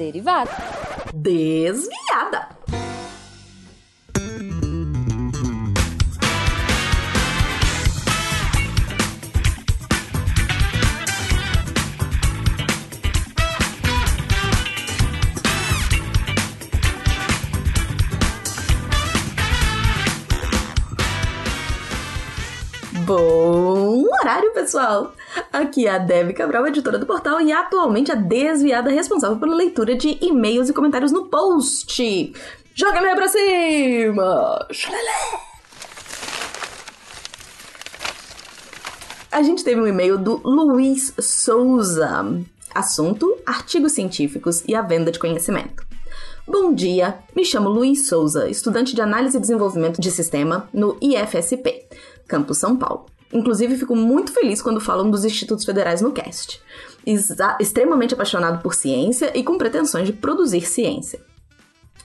derivada. Desviada. Pessoal! Aqui é a Debbie Cabral, editora do portal, e atualmente a desviada responsável pela leitura de e-mails e comentários no post. Joga e-mail pra cima! Xalelé! A gente teve um e-mail do Luiz Souza. Assunto: artigos científicos e a venda de conhecimento. Bom dia, me chamo Luiz Souza, estudante de análise e desenvolvimento de sistema no IFSP, Campus São Paulo. Inclusive, fico muito feliz quando falam dos institutos federais no cast. Extremamente apaixonado por ciência e com pretensões de produzir ciência.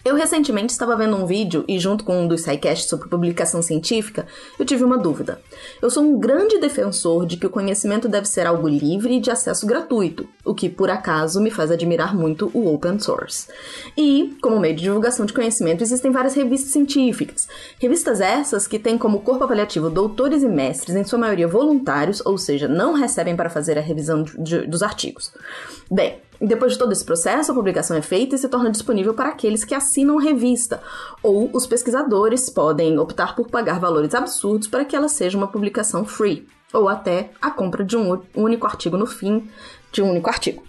Eu recentemente estava vendo um vídeo e, junto com um dos sidecasts sobre publicação científica, eu tive uma dúvida. Eu sou um grande defensor de que o conhecimento deve ser algo livre e de acesso gratuito, o que, por acaso, me faz admirar muito o open source. E, como meio de divulgação de conhecimento, existem várias revistas científicas. Revistas essas que têm como corpo avaliativo doutores e mestres, em sua maioria voluntários, ou seja, não recebem para fazer a revisão de, de, dos artigos. Bem, depois de todo esse processo, a publicação é feita e se torna disponível para aqueles que assinam revista, ou os pesquisadores podem optar por pagar valores absurdos para que ela seja uma publicação free, ou até a compra de um único artigo no fim de um único artigo.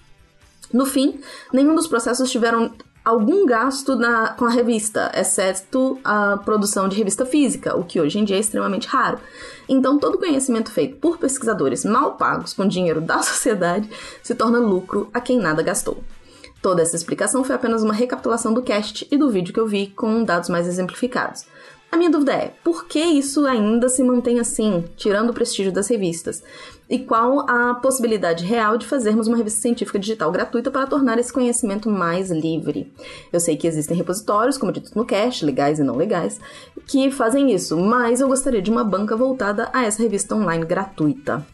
No fim, nenhum dos processos tiveram algum gasto na, com a revista, exceto a produção de revista física, o que hoje em dia é extremamente raro. Então, todo conhecimento feito por pesquisadores mal pagos com dinheiro da sociedade se torna lucro a quem nada gastou. Toda essa explicação foi apenas uma recapitulação do cast e do vídeo que eu vi com dados mais exemplificados. A minha dúvida é, por que isso ainda se mantém assim, tirando o prestígio das revistas? E qual a possibilidade real de fazermos uma revista científica digital gratuita para tornar esse conhecimento mais livre? Eu sei que existem repositórios, como dito no cast, legais e não legais, que fazem isso, mas eu gostaria de uma banca voltada a essa revista online gratuita.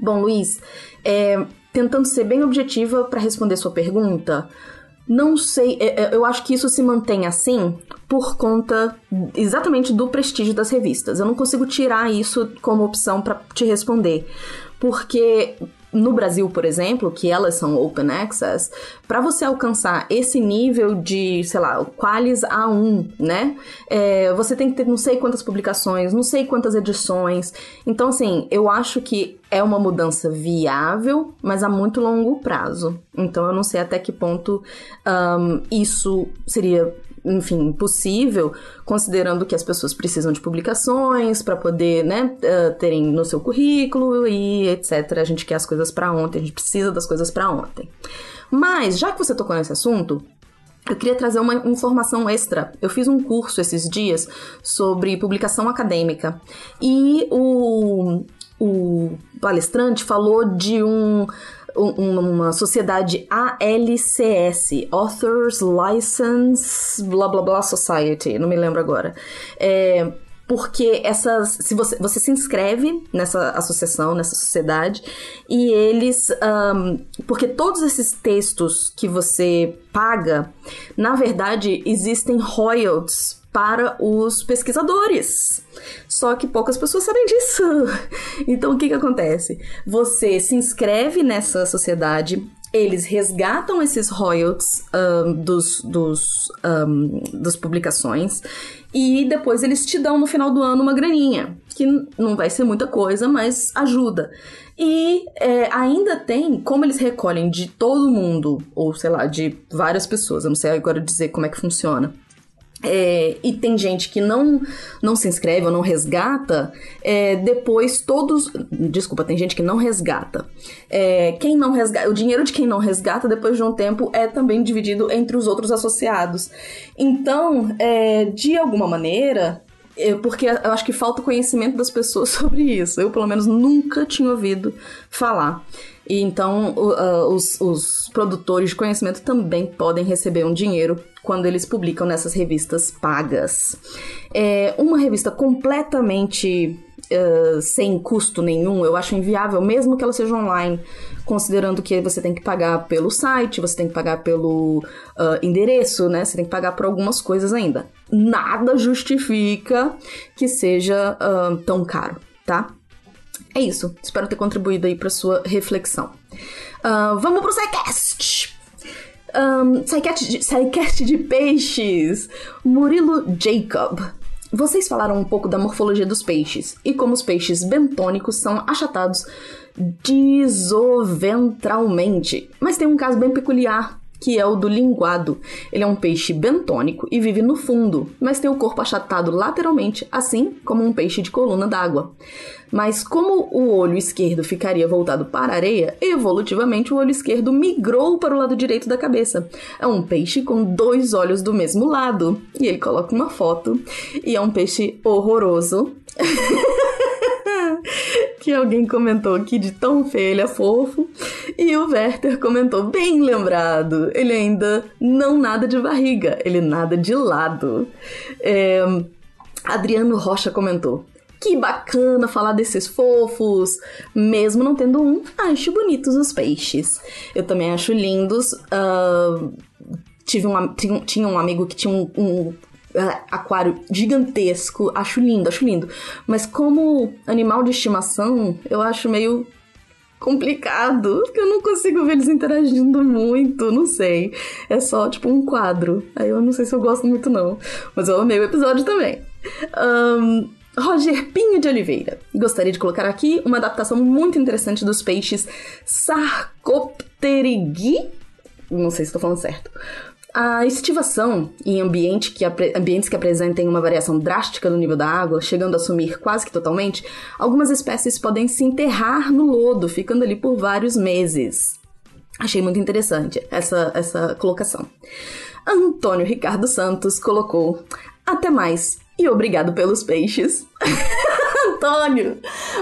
Bom, Luiz, é, tentando ser bem objetiva para responder sua pergunta, não sei, é, é, eu acho que isso se mantém assim por conta exatamente do prestígio das revistas. Eu não consigo tirar isso como opção para te responder. Porque no Brasil, por exemplo, que elas são open access, para você alcançar esse nível de, sei lá, Qualis A1, né? É, você tem que ter não sei quantas publicações, não sei quantas edições. Então, assim, eu acho que é uma mudança viável, mas a muito longo prazo. Então, eu não sei até que ponto um, isso seria enfim, possível, considerando que as pessoas precisam de publicações para poder, né, uh, terem no seu currículo e etc. A gente quer as coisas para ontem, a gente precisa das coisas para ontem. Mas, já que você tocou nesse assunto, eu queria trazer uma informação extra. Eu fiz um curso esses dias sobre publicação acadêmica e o, o palestrante falou de um uma sociedade ALCS, Authors License, blá blá blá Society, não me lembro agora. É, porque essas se você, você se inscreve nessa associação, nessa sociedade, e eles. Um, porque todos esses textos que você paga, na verdade, existem royalties para os pesquisadores. Só que poucas pessoas sabem disso. Então o que, que acontece? Você se inscreve nessa sociedade, eles resgatam esses royalties um, dos, dos, um, das publicações e depois eles te dão no final do ano uma graninha, que não vai ser muita coisa, mas ajuda. E é, ainda tem, como eles recolhem de todo mundo, ou sei lá, de várias pessoas, eu não sei agora dizer como é que funciona é, e tem gente que não não se inscreve ou não resgata, é, depois todos. Desculpa, tem gente que não resgata. É, quem não resgata. O dinheiro de quem não resgata, depois de um tempo, é também dividido entre os outros associados. Então, é, de alguma maneira, porque eu acho que falta conhecimento das pessoas sobre isso. Eu, pelo menos, nunca tinha ouvido falar. E então uh, os, os produtores de conhecimento também podem receber um dinheiro quando eles publicam nessas revistas pagas. É uma revista completamente uh, sem custo nenhum, eu acho inviável, mesmo que ela seja online, considerando que você tem que pagar pelo site, você tem que pagar pelo uh, endereço, né? Você tem que pagar por algumas coisas ainda. Nada justifica que seja uh, tão caro, tá? É isso. Espero ter contribuído aí para sua reflexão. Uh, vamos pro SciCast! Um, SciCast, de, de peixes. Murilo Jacob. Vocês falaram um pouco da morfologia dos peixes e como os peixes bentônicos são achatados disoventralmente. Mas tem um caso bem peculiar que é o do linguado. Ele é um peixe bentônico e vive no fundo, mas tem o corpo achatado lateralmente, assim como um peixe de coluna d'água. Mas como o olho esquerdo ficaria voltado para a areia, evolutivamente o olho esquerdo migrou para o lado direito da cabeça. É um peixe com dois olhos do mesmo lado. E ele coloca uma foto e é um peixe horroroso. que alguém comentou aqui de tão feio, ele é fofo. E o Werther comentou, bem lembrado, ele ainda não nada de barriga, ele nada de lado. É, Adriano Rocha comentou, que bacana falar desses fofos, mesmo não tendo um, acho bonitos os peixes. Eu também acho lindos. Uh, tive um, tinha um amigo que tinha um, um aquário gigantesco. Acho lindo, acho lindo. Mas como animal de estimação, eu acho meio complicado, porque eu não consigo ver eles interagindo muito, não sei. É só tipo um quadro. Aí eu não sei se eu gosto muito, não. Mas eu amei o episódio também. Um, Roger Pinho de Oliveira. Gostaria de colocar aqui uma adaptação muito interessante dos peixes Sarcopterygii. Não sei se estou falando certo. A estivação em ambiente que ambientes que apresentem uma variação drástica no nível da água, chegando a sumir quase que totalmente, algumas espécies podem se enterrar no lodo, ficando ali por vários meses. Achei muito interessante essa, essa colocação. Antônio Ricardo Santos colocou: Até mais e obrigado pelos peixes. Antônio,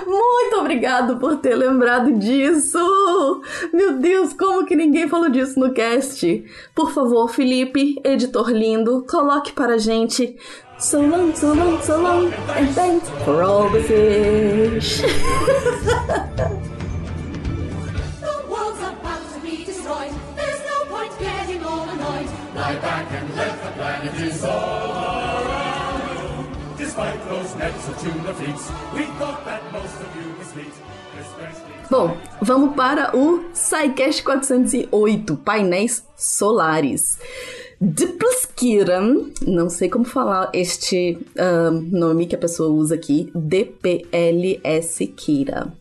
muito obrigado por ter lembrado disso. Meu Deus, como que ninguém falou disso no cast? Por favor, Felipe, editor lindo, coloque para a gente So long, so long, so long, and thanks for all the fish. Bom, vamos para o SciCast 408, painéis solares. Dipluskiran, não sei como falar este uh, nome que a pessoa usa aqui, DPLS Kira.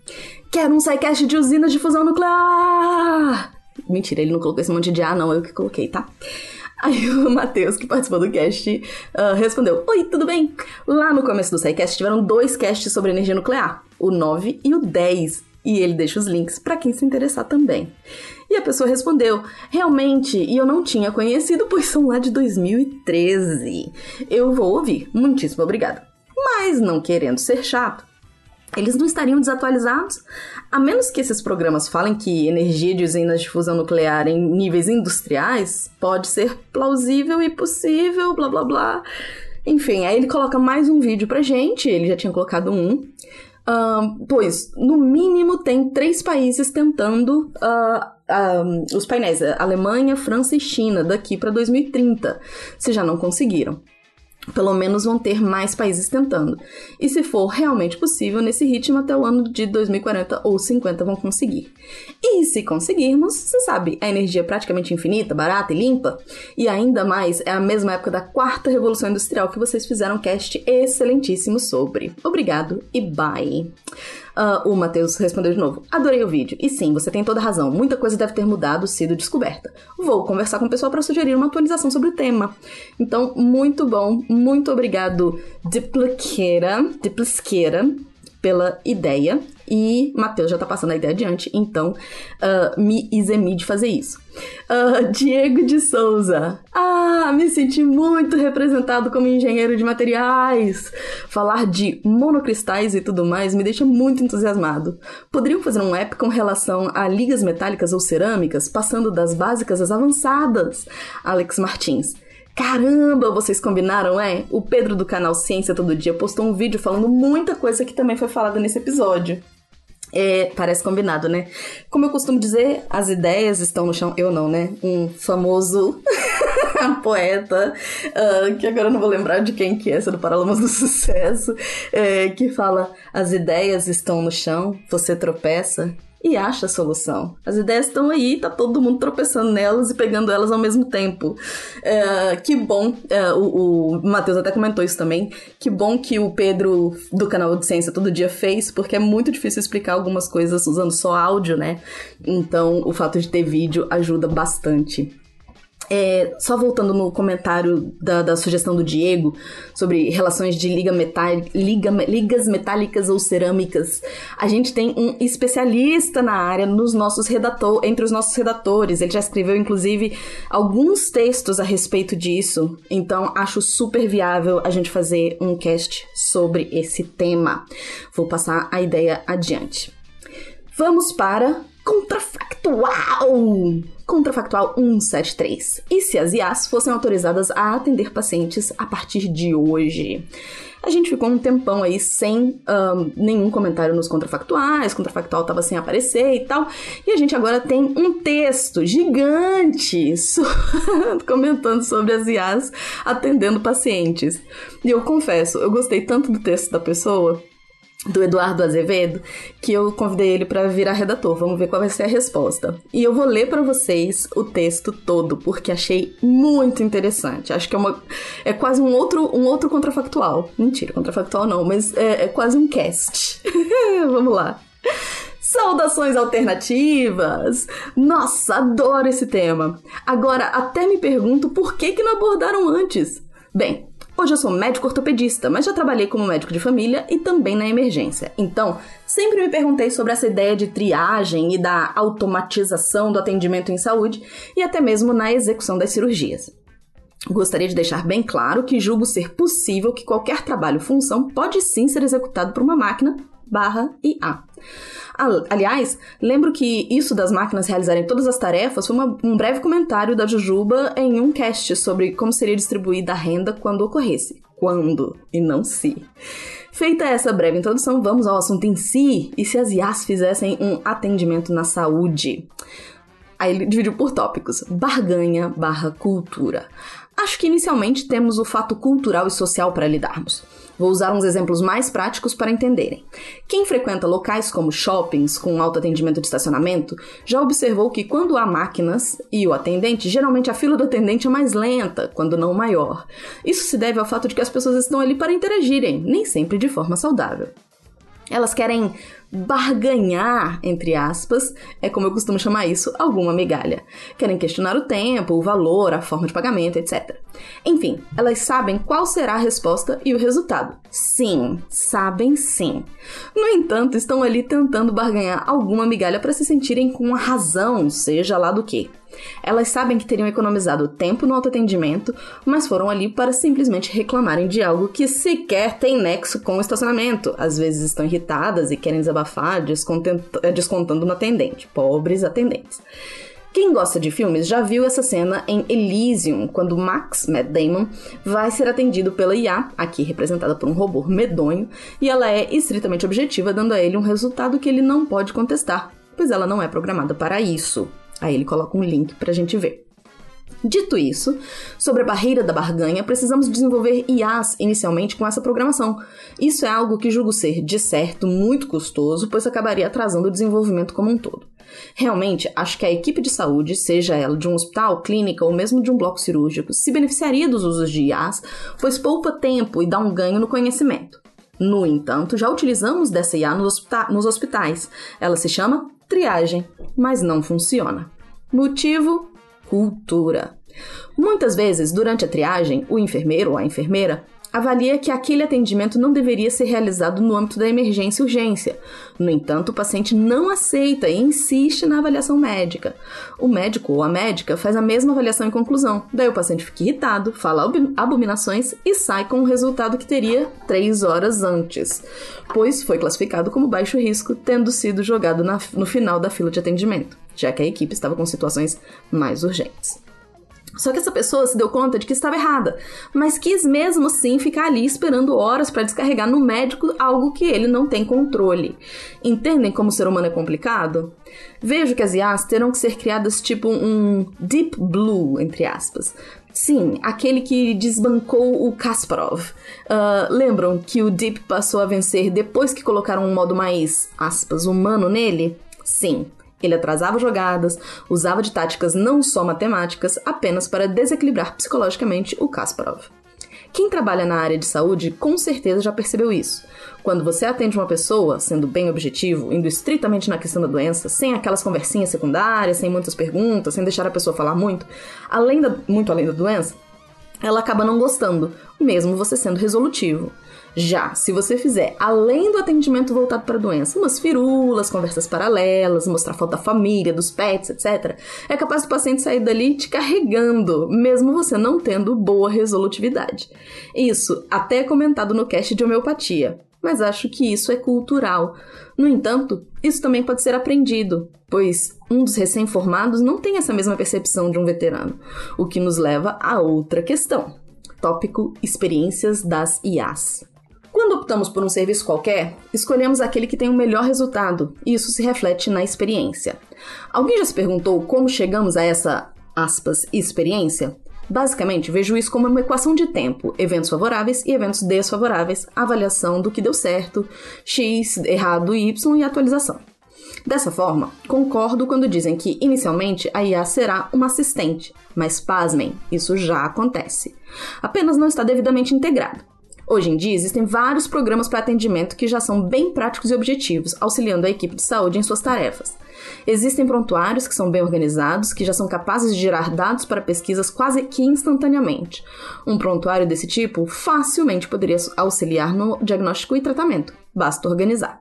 Quero um SciCast de usinas de fusão nuclear! Mentira, ele não colocou esse monte de A, não, eu que coloquei, tá? Aí o Matheus, que participou do cast, uh, respondeu: Oi, tudo bem? Lá no começo do SciCast tiveram dois casts sobre energia nuclear, o 9 e o 10. E ele deixa os links para quem se interessar também. E a pessoa respondeu: Realmente, e eu não tinha conhecido, pois são lá de 2013. Eu vou ouvir, muitíssimo obrigado. Mas, não querendo ser chato, eles não estariam desatualizados, a menos que esses programas falem que energia de usinas de fusão nuclear em níveis industriais pode ser plausível e possível, blá blá blá. Enfim, aí ele coloca mais um vídeo pra gente, ele já tinha colocado um. Uh, pois, no mínimo, tem três países tentando uh, uh, os painéis: Alemanha, França e China, daqui para 2030, se já não conseguiram pelo menos vão ter mais países tentando. E se for realmente possível, nesse ritmo até o ano de 2040 ou 50 vão conseguir. E se conseguirmos, você sabe, a energia é praticamente infinita, barata e limpa. E ainda mais, é a mesma época da quarta revolução industrial que vocês fizeram um cast excelentíssimo sobre. Obrigado e bye! Uh, o Matheus respondeu de novo: Adorei o vídeo. E sim, você tem toda razão. Muita coisa deve ter mudado, sido descoberta. Vou conversar com o pessoal para sugerir uma atualização sobre o tema. Então, muito bom. Muito obrigado, Diplisqueira, Diplisqueira, pela ideia. E Matheus já tá passando a ideia adiante, então uh, me isemi de fazer isso. Uh, Diego de Souza. Ah, me senti muito representado como engenheiro de materiais. Falar de monocristais e tudo mais me deixa muito entusiasmado. Poderiam fazer um app com relação a ligas metálicas ou cerâmicas, passando das básicas às avançadas? Alex Martins. Caramba, vocês combinaram, é? O Pedro do canal Ciência Todo Dia postou um vídeo falando muita coisa que também foi falada nesse episódio. É, parece combinado, né? Como eu costumo dizer, as ideias estão no chão. Eu não, né? Um famoso poeta, uh, que agora eu não vou lembrar de quem que é, essa do Paralamas do Sucesso, é, que fala: as ideias estão no chão, você tropeça e acha a solução. As ideias estão aí, tá todo mundo tropeçando nelas e pegando elas ao mesmo tempo. É, que bom, é, o, o Matheus até comentou isso também, que bom que o Pedro do canal de Ciência Todo Dia fez, porque é muito difícil explicar algumas coisas usando só áudio, né? Então o fato de ter vídeo ajuda bastante. É, só voltando no comentário da, da, sugestão do Diego sobre relações de liga liga, ligas metálicas ou cerâmicas, a gente tem um especialista na área nos nossos redator, entre os nossos redatores. Ele já escreveu, inclusive, alguns textos a respeito disso. Então, acho super viável a gente fazer um cast sobre esse tema. Vou passar a ideia adiante. Vamos para Contrafactual! Contrafactual 173. E se as IAs fossem autorizadas a atender pacientes a partir de hoje? A gente ficou um tempão aí sem um, nenhum comentário nos contrafactuais, contrafactual tava sem aparecer e tal. E a gente agora tem um texto gigante comentando sobre as IAs atendendo pacientes. E eu confesso, eu gostei tanto do texto da pessoa do Eduardo Azevedo, que eu convidei ele para virar redator. Vamos ver qual vai ser a resposta. E eu vou ler para vocês o texto todo, porque achei muito interessante. Acho que é uma é quase um outro um outro contrafactual. Mentira, contrafactual não, mas é, é quase um cast. Vamos lá. Saudações alternativas! Nossa, adoro esse tema. Agora até me pergunto por que que não abordaram antes. Bem, Hoje eu sou médico ortopedista, mas já trabalhei como médico de família e também na emergência. Então, sempre me perguntei sobre essa ideia de triagem e da automatização do atendimento em saúde e até mesmo na execução das cirurgias. Gostaria de deixar bem claro que julgo ser possível que qualquer trabalho-função pode sim ser executado por uma máquina barra IA. Aliás, lembro que isso das máquinas realizarem todas as tarefas foi uma, um breve comentário da Jujuba em um cast sobre como seria distribuída a renda quando ocorresse. Quando e não se. Feita essa breve introdução, vamos ao assunto em si e se as IAs fizessem um atendimento na saúde. Aí ele dividiu por tópicos: barganha barra cultura. Acho que inicialmente temos o fato cultural e social para lidarmos. Vou usar uns exemplos mais práticos para entenderem. Quem frequenta locais como shoppings com autoatendimento de estacionamento já observou que quando há máquinas e o atendente, geralmente a fila do atendente é mais lenta, quando não maior. Isso se deve ao fato de que as pessoas estão ali para interagirem, nem sempre de forma saudável. Elas querem barganhar, entre aspas, é como eu costumo chamar isso, alguma migalha. Querem questionar o tempo, o valor, a forma de pagamento, etc. Enfim, elas sabem qual será a resposta e o resultado. Sim, sabem sim. No entanto, estão ali tentando barganhar alguma migalha para se sentirem com a razão, seja lá do que. Elas sabem que teriam economizado tempo no autoatendimento, mas foram ali para simplesmente reclamarem de algo que sequer tem nexo com o estacionamento. Às vezes estão irritadas e querem desabafar, descontando no atendente. Pobres atendentes. Quem gosta de filmes já viu essa cena em Elysium, quando Max, Matt Damon, vai ser atendido pela IA, aqui representada por um robô medonho, e ela é estritamente objetiva, dando a ele um resultado que ele não pode contestar, pois ela não é programada para isso. Aí ele coloca um link para a gente ver. Dito isso, sobre a barreira da barganha, precisamos desenvolver IAs inicialmente com essa programação. Isso é algo que julgo ser, de certo, muito custoso, pois acabaria atrasando o desenvolvimento como um todo. Realmente, acho que a equipe de saúde, seja ela de um hospital, clínica ou mesmo de um bloco cirúrgico, se beneficiaria dos usos de IAs, pois poupa tempo e dá um ganho no conhecimento. No entanto, já utilizamos dessa IA nos hospitais. Ela se chama triagem, mas não funciona. Motivo: cultura. Muitas vezes, durante a triagem, o enfermeiro ou a enfermeira avalia que aquele atendimento não deveria ser realizado no âmbito da emergência e urgência. No entanto, o paciente não aceita e insiste na avaliação médica. O médico ou a médica faz a mesma avaliação e conclusão. Daí o paciente fica irritado, fala abominações e sai com o resultado que teria três horas antes, pois foi classificado como baixo risco, tendo sido jogado na, no final da fila de atendimento, já que a equipe estava com situações mais urgentes. Só que essa pessoa se deu conta de que estava errada, mas quis mesmo assim ficar ali esperando horas para descarregar no médico algo que ele não tem controle. Entendem como o ser humano é complicado? Vejo que as IAs terão que ser criadas tipo um Deep Blue, entre aspas. Sim, aquele que desbancou o Kasparov. Uh, lembram que o Deep passou a vencer depois que colocaram um modo mais, aspas, humano nele? Sim, ele atrasava jogadas, usava de táticas não só matemáticas, apenas para desequilibrar psicologicamente o Kasparov. Quem trabalha na área de saúde com certeza já percebeu isso. Quando você atende uma pessoa, sendo bem objetivo, indo estritamente na questão da doença, sem aquelas conversinhas secundárias, sem muitas perguntas, sem deixar a pessoa falar muito, além da, muito além da doença, ela acaba não gostando, mesmo você sendo resolutivo. Já, se você fizer, além do atendimento voltado para a doença, umas firulas, conversas paralelas, mostrar foto da família, dos pets, etc., é capaz do paciente sair dali te carregando, mesmo você não tendo boa resolutividade. Isso até é comentado no cast de homeopatia, mas acho que isso é cultural. No entanto, isso também pode ser aprendido, pois um dos recém-formados não tem essa mesma percepção de um veterano, o que nos leva a outra questão. Tópico Experiências das IAs. Quando optamos por um serviço qualquer, escolhemos aquele que tem o melhor resultado, e isso se reflete na experiência. Alguém já se perguntou como chegamos a essa, aspas, experiência? Basicamente, vejo isso como uma equação de tempo, eventos favoráveis e eventos desfavoráveis, avaliação do que deu certo, x, errado, y e atualização. Dessa forma, concordo quando dizem que inicialmente a IA será uma assistente, mas pasmem, isso já acontece. Apenas não está devidamente integrado. Hoje em dia, existem vários programas para atendimento que já são bem práticos e objetivos, auxiliando a equipe de saúde em suas tarefas. Existem prontuários que são bem organizados, que já são capazes de gerar dados para pesquisas quase que instantaneamente. Um prontuário desse tipo facilmente poderia auxiliar no diagnóstico e tratamento, basta organizar.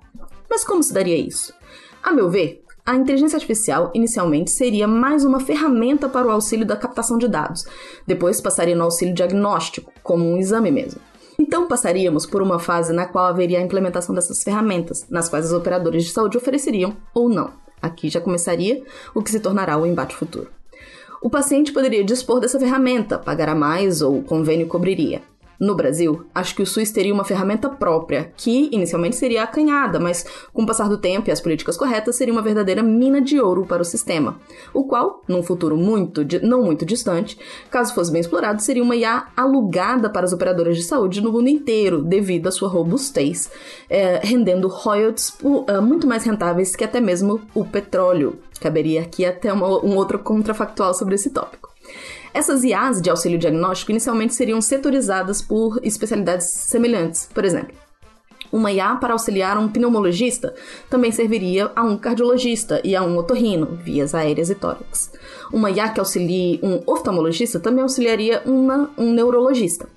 Mas como se daria isso? A meu ver, a inteligência artificial inicialmente seria mais uma ferramenta para o auxílio da captação de dados, depois passaria no auxílio diagnóstico, como um exame mesmo. Então passaríamos por uma fase na qual haveria a implementação dessas ferramentas, nas quais os operadores de saúde ofereceriam ou não. Aqui já começaria o que se tornará o embate futuro. O paciente poderia dispor dessa ferramenta, pagará mais ou o convênio cobriria. No Brasil, acho que o SUS teria uma ferramenta própria, que inicialmente seria acanhada, mas com o passar do tempo e as políticas corretas, seria uma verdadeira mina de ouro para o sistema, o qual, num futuro muito, não muito distante, caso fosse bem explorado, seria uma IA alugada para as operadoras de saúde no mundo inteiro, devido à sua robustez, é, rendendo royalties uh, muito mais rentáveis que até mesmo o petróleo. Caberia aqui até uma, um outro contrafactual sobre esse tópico. Essas IAs de auxílio diagnóstico inicialmente seriam setorizadas por especialidades semelhantes. Por exemplo, uma IA para auxiliar um pneumologista também serviria a um cardiologista e a um otorrino, vias aéreas e tórax. Uma IA que auxilie um oftalmologista também auxiliaria uma, um neurologista.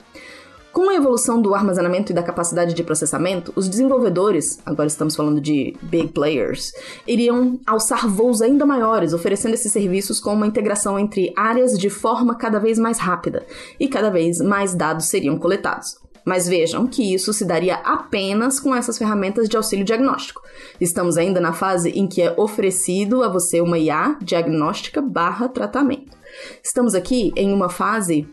Com a evolução do armazenamento e da capacidade de processamento, os desenvolvedores, agora estamos falando de big players, iriam alçar voos ainda maiores, oferecendo esses serviços com uma integração entre áreas de forma cada vez mais rápida e cada vez mais dados seriam coletados. Mas vejam que isso se daria apenas com essas ferramentas de auxílio diagnóstico. Estamos ainda na fase em que é oferecido a você uma IA diagnóstica barra tratamento. Estamos aqui em uma fase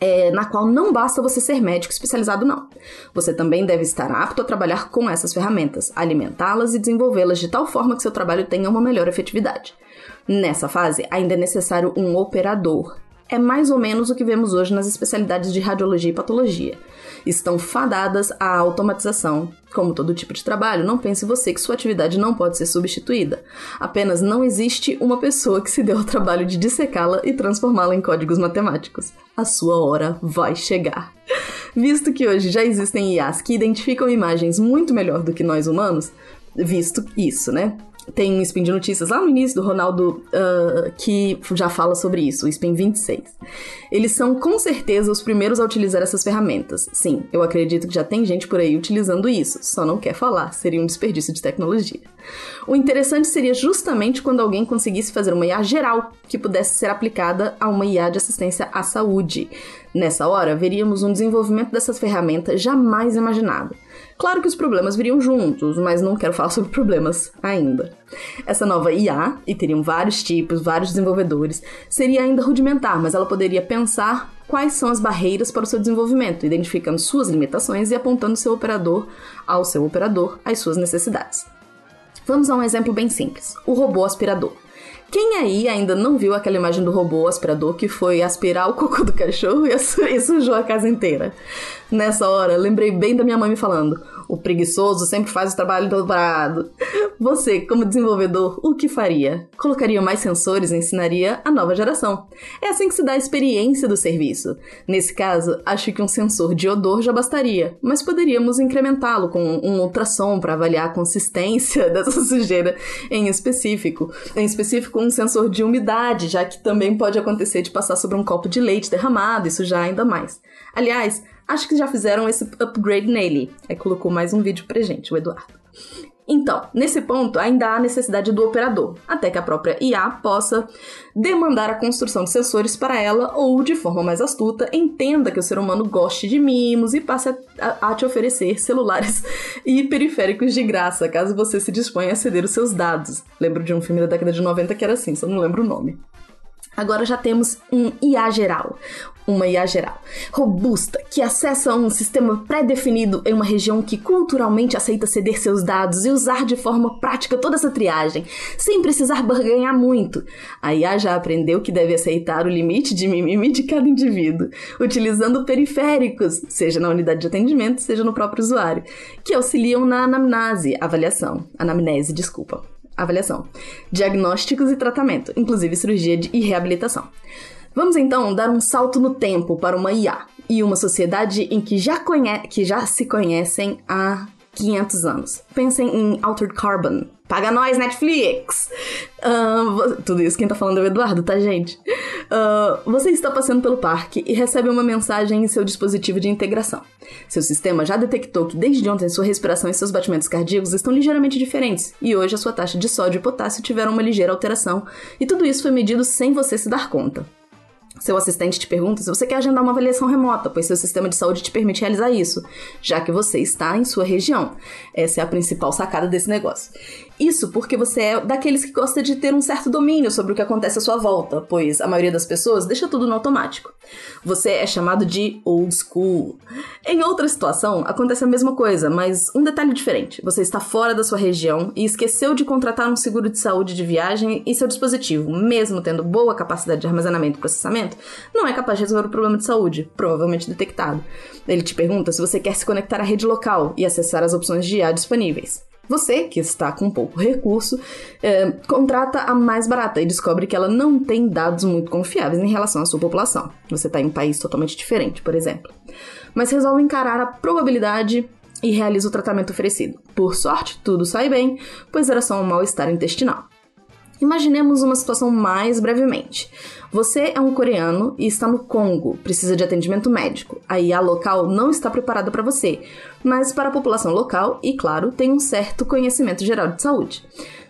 é, na qual não basta você ser médico especializado, não. Você também deve estar apto a trabalhar com essas ferramentas, alimentá-las e desenvolvê-las de tal forma que seu trabalho tenha uma melhor efetividade. Nessa fase, ainda é necessário um operador. É mais ou menos o que vemos hoje nas especialidades de radiologia e patologia estão fadadas à automatização. Como todo tipo de trabalho, não pense você que sua atividade não pode ser substituída. Apenas não existe uma pessoa que se deu ao trabalho de dissecá-la e transformá-la em códigos matemáticos. A sua hora vai chegar. Visto que hoje já existem IAs que identificam imagens muito melhor do que nós humanos, visto isso, né? Tem um spin de notícias lá no início do Ronaldo uh, que já fala sobre isso, o spin 26. Eles são com certeza os primeiros a utilizar essas ferramentas. Sim, eu acredito que já tem gente por aí utilizando isso, só não quer falar, seria um desperdício de tecnologia. O interessante seria justamente quando alguém conseguisse fazer uma IA geral que pudesse ser aplicada a uma IA de assistência à saúde. Nessa hora, veríamos um desenvolvimento dessas ferramentas jamais imaginado. Claro que os problemas viriam juntos, mas não quero falar sobre problemas ainda. Essa nova IA, e teriam vários tipos, vários desenvolvedores, seria ainda rudimentar, mas ela poderia pensar quais são as barreiras para o seu desenvolvimento, identificando suas limitações e apontando seu operador ao seu operador as suas necessidades. Vamos a um exemplo bem simples: o robô aspirador. Quem aí ainda não viu aquela imagem do robô aspirador que foi aspirar o cocô do cachorro e sujou a casa inteira? Nessa hora, lembrei bem da minha mãe me falando: o preguiçoso sempre faz o trabalho dobrado. Você, como desenvolvedor, o que faria? Colocaria mais sensores e ensinaria a nova geração. É assim que se dá a experiência do serviço. Nesse caso, acho que um sensor de odor já bastaria, mas poderíamos incrementá-lo com um ultrassom para avaliar a consistência dessa sujeira em específico. Em específico, um sensor de umidade, já que também pode acontecer de passar sobre um copo de leite derramado, isso já ainda mais. Aliás, Acho que já fizeram esse upgrade nele. Aí colocou mais um vídeo pra gente, o Eduardo. Então, nesse ponto, ainda há necessidade do operador, até que a própria IA possa demandar a construção de sensores para ela ou, de forma mais astuta, entenda que o ser humano goste de mimos e passe a, a, a te oferecer celulares e periféricos de graça, caso você se disponha a ceder os seus dados. Lembro de um filme da década de 90 que era assim, só não lembro o nome. Agora já temos um IA geral, uma IA geral, robusta, que acessa um sistema pré-definido em uma região que culturalmente aceita ceder seus dados e usar de forma prática toda essa triagem, sem precisar barganhar muito. A IA já aprendeu que deve aceitar o limite de mimimi de cada indivíduo, utilizando periféricos, seja na unidade de atendimento, seja no próprio usuário, que auxiliam na anamnese, avaliação, anamnese, desculpa avaliação, diagnósticos e tratamento, inclusive cirurgia e reabilitação. Vamos então dar um salto no tempo para uma IA e uma sociedade em que já, que já se conhecem há 500 anos. Pensem em Altered Carbon. Paga nós, Netflix! Uh, tudo isso quem tá falando é o Eduardo, tá, gente? Uh, você está passando pelo parque e recebe uma mensagem em seu dispositivo de integração. Seu sistema já detectou que desde ontem sua respiração e seus batimentos cardíacos estão ligeiramente diferentes, e hoje a sua taxa de sódio e potássio tiveram uma ligeira alteração, e tudo isso foi medido sem você se dar conta. Seu assistente te pergunta se você quer agendar uma avaliação remota, pois seu sistema de saúde te permite realizar isso, já que você está em sua região. Essa é a principal sacada desse negócio. Isso porque você é daqueles que gosta de ter um certo domínio sobre o que acontece à sua volta, pois a maioria das pessoas deixa tudo no automático. Você é chamado de old school. Em outra situação, acontece a mesma coisa, mas um detalhe diferente. Você está fora da sua região e esqueceu de contratar um seguro de saúde de viagem e seu dispositivo, mesmo tendo boa capacidade de armazenamento e processamento, não é capaz de resolver o problema de saúde, provavelmente detectado. Ele te pergunta se você quer se conectar à rede local e acessar as opções de IA disponíveis. Você, que está com pouco recurso, é, contrata a mais barata e descobre que ela não tem dados muito confiáveis em relação à sua população. Você está em um país totalmente diferente, por exemplo. Mas resolve encarar a probabilidade e realiza o tratamento oferecido. Por sorte, tudo sai bem, pois era só um mal-estar intestinal. Imaginemos uma situação mais brevemente. Você é um coreano e está no Congo, precisa de atendimento médico. A IA local não está preparada para você, mas para a população local e, claro, tem um certo conhecimento geral de saúde.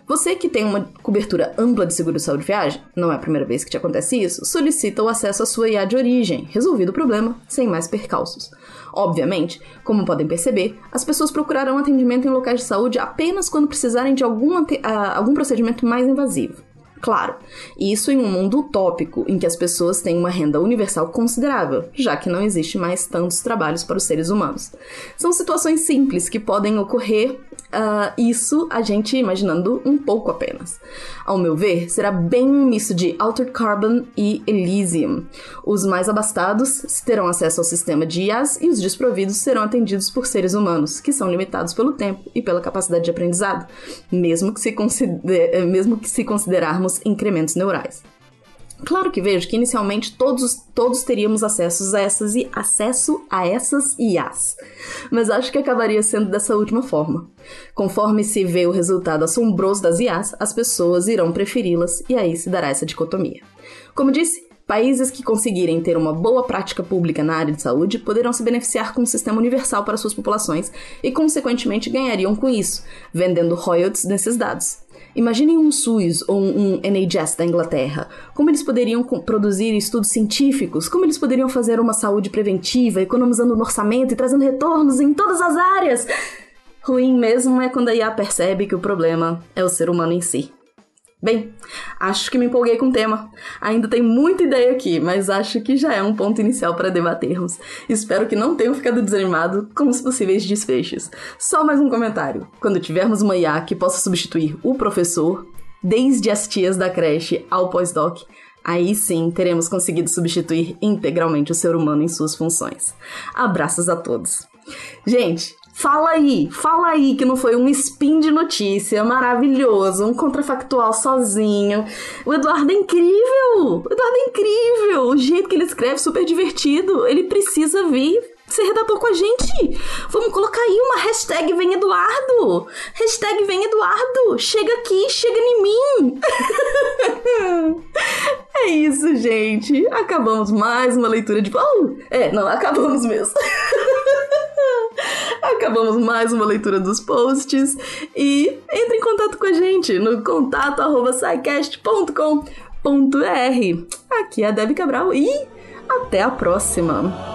Você que tem uma cobertura ampla de seguro de saúde viagem, não é a primeira vez que te acontece isso, solicita o acesso à sua IA de origem, resolvido o problema, sem mais percalços. Obviamente, como podem perceber, as pessoas procurarão atendimento em locais de saúde apenas quando precisarem de algum, uh, algum procedimento mais invasivo. Claro, isso em um mundo utópico em que as pessoas têm uma renda universal considerável, já que não existe mais tantos trabalhos para os seres humanos. São situações simples que podem ocorrer Uh, isso a gente imaginando um pouco apenas. Ao meu ver, será bem um misto de Altered Carbon e Elysium. Os mais abastados terão acesso ao sistema de IAs e os desprovidos serão atendidos por seres humanos, que são limitados pelo tempo e pela capacidade de aprendizado, mesmo que se, mesmo que se considerarmos incrementos neurais. Claro que vejo que inicialmente todos, todos teríamos acesso a essas e acesso a essas IAs, mas acho que acabaria sendo dessa última forma. Conforme se vê o resultado assombroso das IAs, as pessoas irão preferi-las e aí se dará essa dicotomia. Como disse, Países que conseguirem ter uma boa prática pública na área de saúde poderão se beneficiar com um sistema universal para suas populações e, consequentemente, ganhariam com isso, vendendo royalties desses dados. Imaginem um SUS ou um NHS da Inglaterra. Como eles poderiam produzir estudos científicos? Como eles poderiam fazer uma saúde preventiva, economizando no orçamento e trazendo retornos em todas as áreas? Ruim mesmo é quando a IA percebe que o problema é o ser humano em si. Bem, acho que me empolguei com o tema. Ainda tem muita ideia aqui, mas acho que já é um ponto inicial para debatermos. Espero que não tenham ficado desanimado com os possíveis desfechos. Só mais um comentário. Quando tivermos uma IA que possa substituir o professor, desde as tias da creche ao pós-doc, aí sim teremos conseguido substituir integralmente o ser humano em suas funções. Abraços a todos. Gente, Fala aí, fala aí que não foi um spin de notícia maravilhoso, um contrafactual sozinho. O Eduardo é incrível! O Eduardo é incrível! O jeito que ele escreve, super divertido. Ele precisa vir ser redator com a gente. Vamos colocar aí uma hashtag Vem Eduardo. Hashtag Vem Eduardo. Chega aqui, chega em mim. é isso, gente. Acabamos mais uma leitura de. Oh, é, não, acabamos mesmo. Acabamos mais uma leitura dos posts e entre em contato com a gente no contato arroba Aqui é a Debbie Cabral e até a próxima!